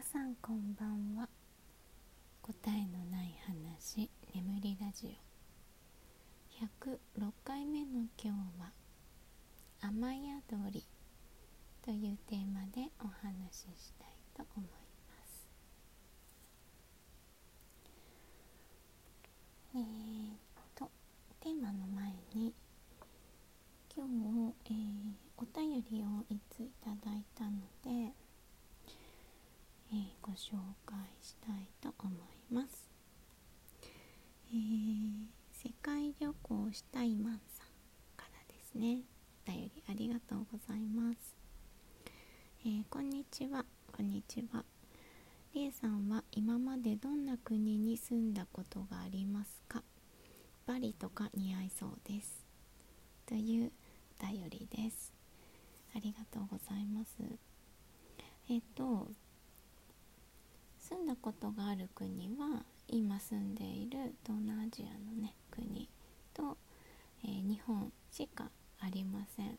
皆さんこんばんは。答えのない話眠りラジオ。106回目の今日は「雨宿り」というテーマでお話ししたいと思います。えー、っとテーマの前に今日、えー、お便りをいついただいたのでえー、ご紹介したいと思います、えー、世界旅行したいマンさんからですね。お便りありがとうございます、えー、こんにちは。こんにちは。りえさんは今までどんな国に住んだことがありますか？バリとか似合いそうです。というお便りです。ありがとうございます。えっ、と住んだことがある国は今住んでいる東南アジアのね国と、えー、日本しかありません、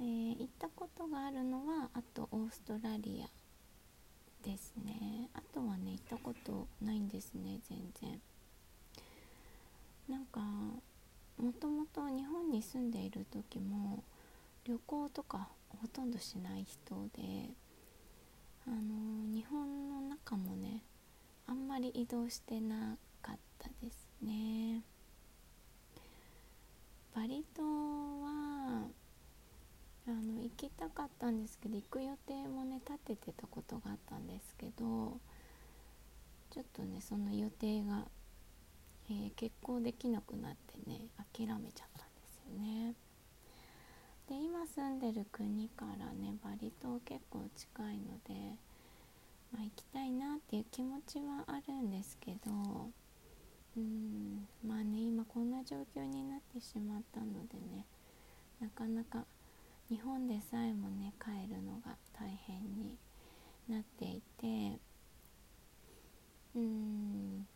えー、行ったことがあるのはあとオーストラリアですね。あとはね行ったことないんですね全然。なんかもともと日本に住んでいる時も旅行とかほとんどしない人であの日本の中もねあんまり移動してなかったですね。バリ島はあの行きたかったんですけど行く予定もね立ててたことがあったんですけどちょっとねその予定が、えー、決行できなくなってね諦めちゃったんですよね。で今住んでる国からねバリ島結構近いので、まあ、行きたいなっていう気持ちはあるんですけどうんまあね今こんな状況になってしまったのでねなかなか日本でさえもね帰るのが大変になっていてうん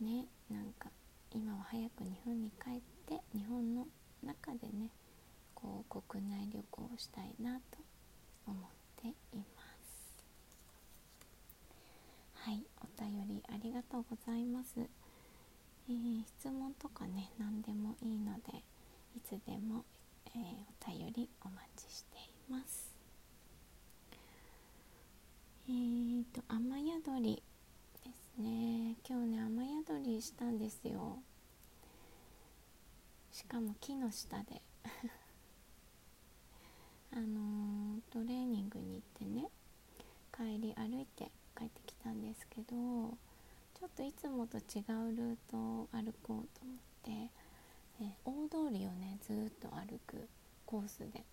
ねなんか今は早く日本に帰って日本の中でねこう国内旅行をしたいなと思っています。はいお便りありがとうございます、えー、質問とかね何でもいいのでいつでも、えー、お便りお待ちしています。えーと雨宿りですね。今日ね雨宿りしたんですよ。しかも木の下で。あの、トレーニングに行ってね帰り歩いて帰ってきたんですけどちょっといつもと違うルートを歩こうと思って、え大通りをねずっと歩くコースで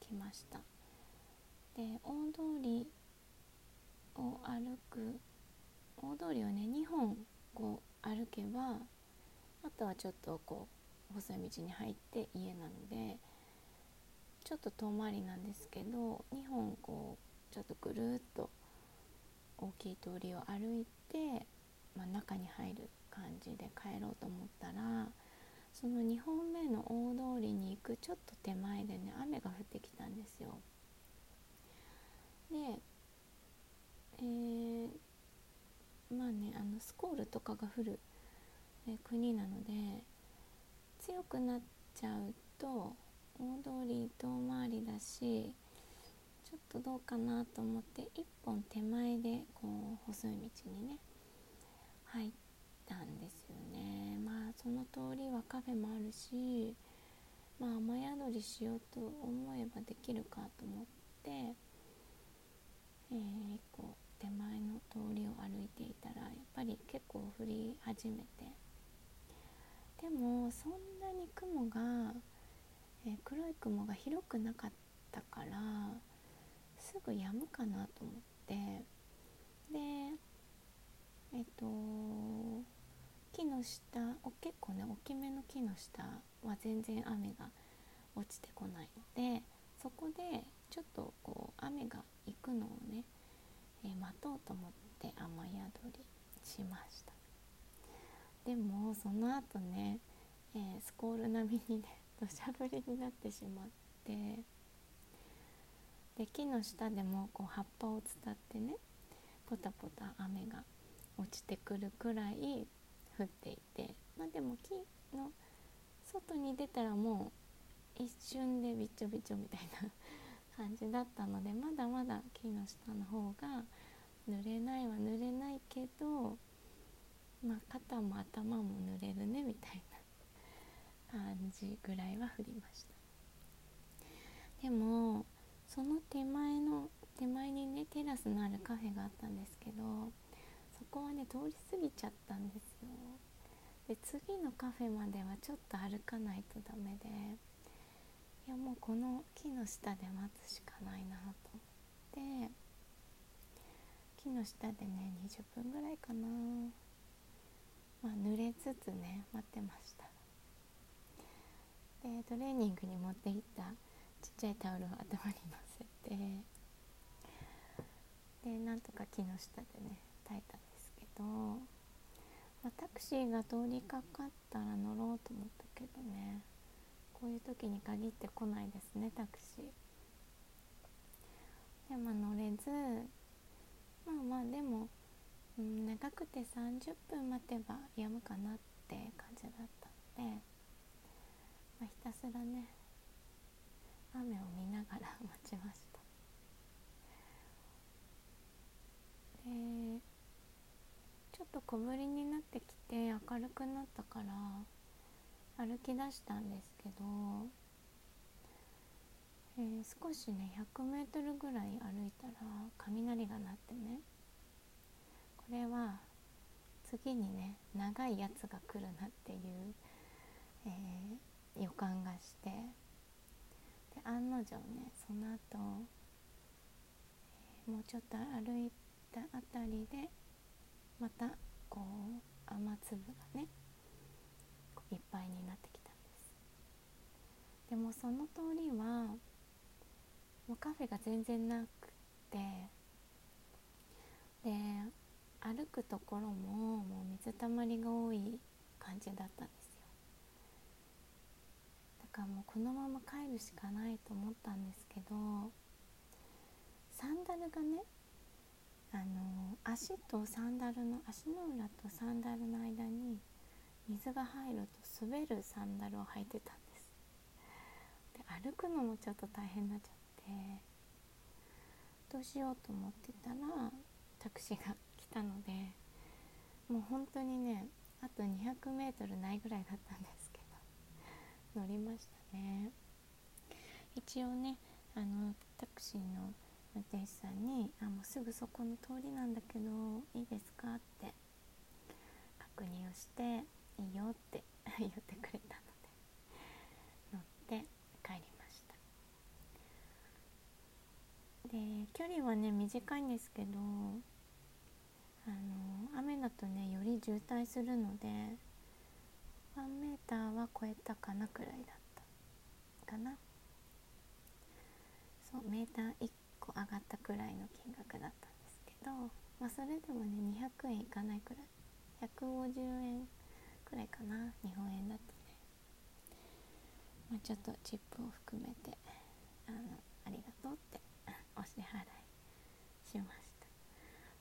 来ました。で大通りを歩く大通りをね2本こう歩けばあとはちょっとこう細い道に入って家なのでちょっと遠回りなんですけど2本こうちょっとぐるっと大きい通りを歩いて、まあ、中に入る感じで帰ろうと思ったらその2本目の大通りに行くちょっと手前でね雨が降ってきたんですよ。で、えー、まあねあのスコールとかが降る、え、国なので強くなっちゃうと大通り遠回りだしちょっとどうかなと思って一本手前でこう細い道にね入ったんですよね。まあその通りはカフェもあるしまあ雨宿りしようと思えばできるかと思って、えー、一個手前の通りを歩いていたらやっぱり結構降り始めて。でもそんなに雲がえー、黒い雲が広くなかったからすぐ止むかなと思って。でえっ、ー、と木の下結構ね大きめの木の下は全然雨が落ちてこないのでそこでちょっとこう雨が行くのをね、えー、待とうと思って雨宿りしました。でもその後ね、えー、スコール並みにね土砂降りになってしまってで木の下でもこう葉っぱを伝ってねポタポタ雨が落ちてくるくらい降っていてまあでも木の外に出たらもう一瞬でびちょびちょみたいな 感じだったのでまだまだ木の下の方が濡れないは濡れないけどまあ肩も頭も濡れるねみたいな。感じぐらいは降りました。でもその手前の手前にねテラスのあるカフェがあったんですけどそこはね通り過ぎちゃったんですよ。で次のカフェまではちょっと歩かないとダメでいやもうこの木の下で待つしかないなと思って木の下でね20分ぐらいかな。まあ濡れつつね待ってました。でトレーニングに持っていったちっちゃいタオルを頭にのせてでなんとか木の下でね耐えたんですけど、まあ、タクシーが通りかかったら乗ろうと思ったけどねこういう時に限って来ないですねタクシー。でまあ乗れずまあまあでも、うん、長くて30分待てば止むかなって感じだったので、まあ、ひたすらね雨を見ながら 待ちました。でちょっと小ぶりになってきて明るくなったから歩き出したんですけど、えー、少しね 100m ぐらい歩いたら雷が鳴ってねこれは次にね長いやつが来るなっていう、えー、予感がして。で案の定ねその後、えー、もうちょっと歩いたあたりでまたこう雨粒がねいっぱいになってきたんです。でもその通りはもうカフェが全然なくてで歩くところももう水たまりが多い感じだったんです。かもうこのまま帰るしかないと思ったんですけどサンダルがねあの足とサンダルの足の裏とサンダルの間に水が入ると滑るサンダルを履いてたんです。で歩くのもちょっと大変になっちゃってどうしようと思ってたらタクシーが来たのでもう本当にねあと 200m ないぐらいだったんです。乗りましたね一応ねあのタクシーの運転手さんに「あもうすぐそこの通りなんだけどいいですか?」って確認をしていいよって 言ってくれたので乗って帰りましたで距離はね短いんですけどあの雨だとねより渋滞するので1メーターは超えたかなくらいだったかな。そうメーター1個上がったくらいの金額だったんですけどまあそれでもね200円いかないくらい。150円くらいかな日本円だとね、まあ、ちょっとチップを含めてあのありがとうって お支払いしまし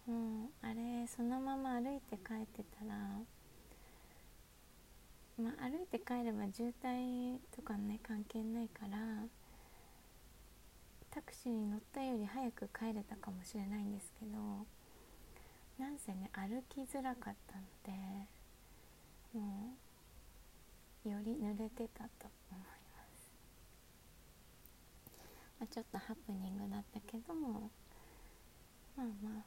た。もうあれそのまま歩いて帰ってたらまあ歩いて帰れば渋滞とかね関係ないからタクシーに乗ったより早く帰れたかもしれないんですけどなんせね歩きづらかったのでもうより濡れてたと思います、まあ、ちょっとハプニングだったけどもまあま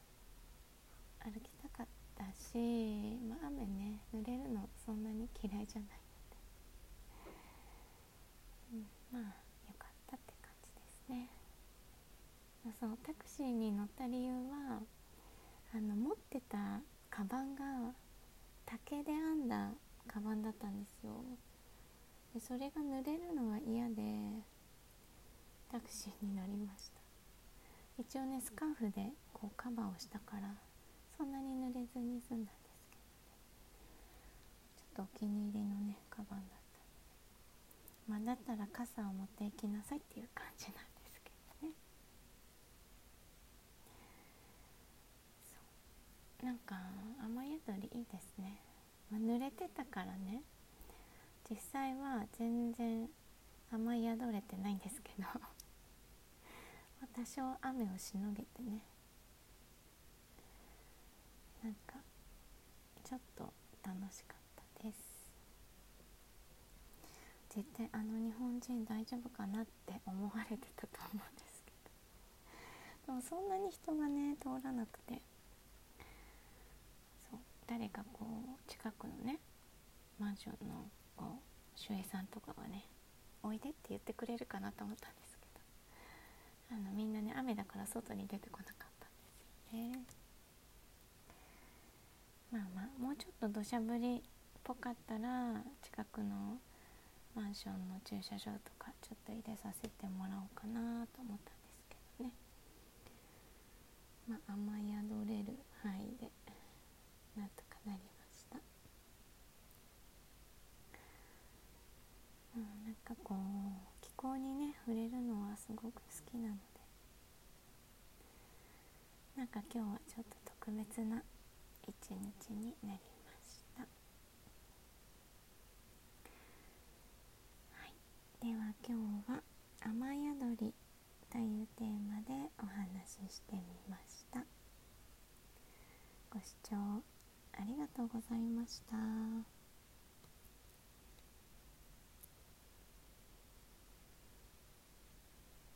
あ歩きたかった。し、まあ、雨ね濡れるのそんなに嫌いじゃないので、うん、まあよかったって感じですね、そうタクシーに乗った理由はあの持ってたカバンが竹で編んだカバンだったんですよ。でそれが濡れるのが嫌でタクシーに乗りました。一応ねスカーフでこうカバーをしたから。そんなに濡れずに済んだんですけど、ね、ちょっとお気に入りのねカバンだったまあだったら傘を持っていきなさいっていう感じなんですけどね。そう。なんか雨宿りいいですね、まあ、濡れてたからね。実際は全然雨宿れてないんですけど。多少雨をしのげてね。なんかちょっと楽しかったです。絶対あの日本人大丈夫かなって思われてたと思うんですけど。でもそんなに人がね通らなくて。そう誰かこう近くのねマンションのこう守衛さんとかがねおいでって言ってくれるかなと思ったんですけど。あのみんなね雨だから外に出てこなかったんですよね。まあまあもうちょっと土砂降りっぽかったら近くのマンションの駐車場とかちょっと入れさせてもらおうかなと思ったんですけどね。まあ雨宿れる範囲でなんとかなりました。うんなんかこう気候にね触れるのはすごく好きなので。なんか今日はちょっと特別な一日になりました。はい。では今日は「雨宿り」というテーマでお話ししてみました。ご視聴ありがとうございました。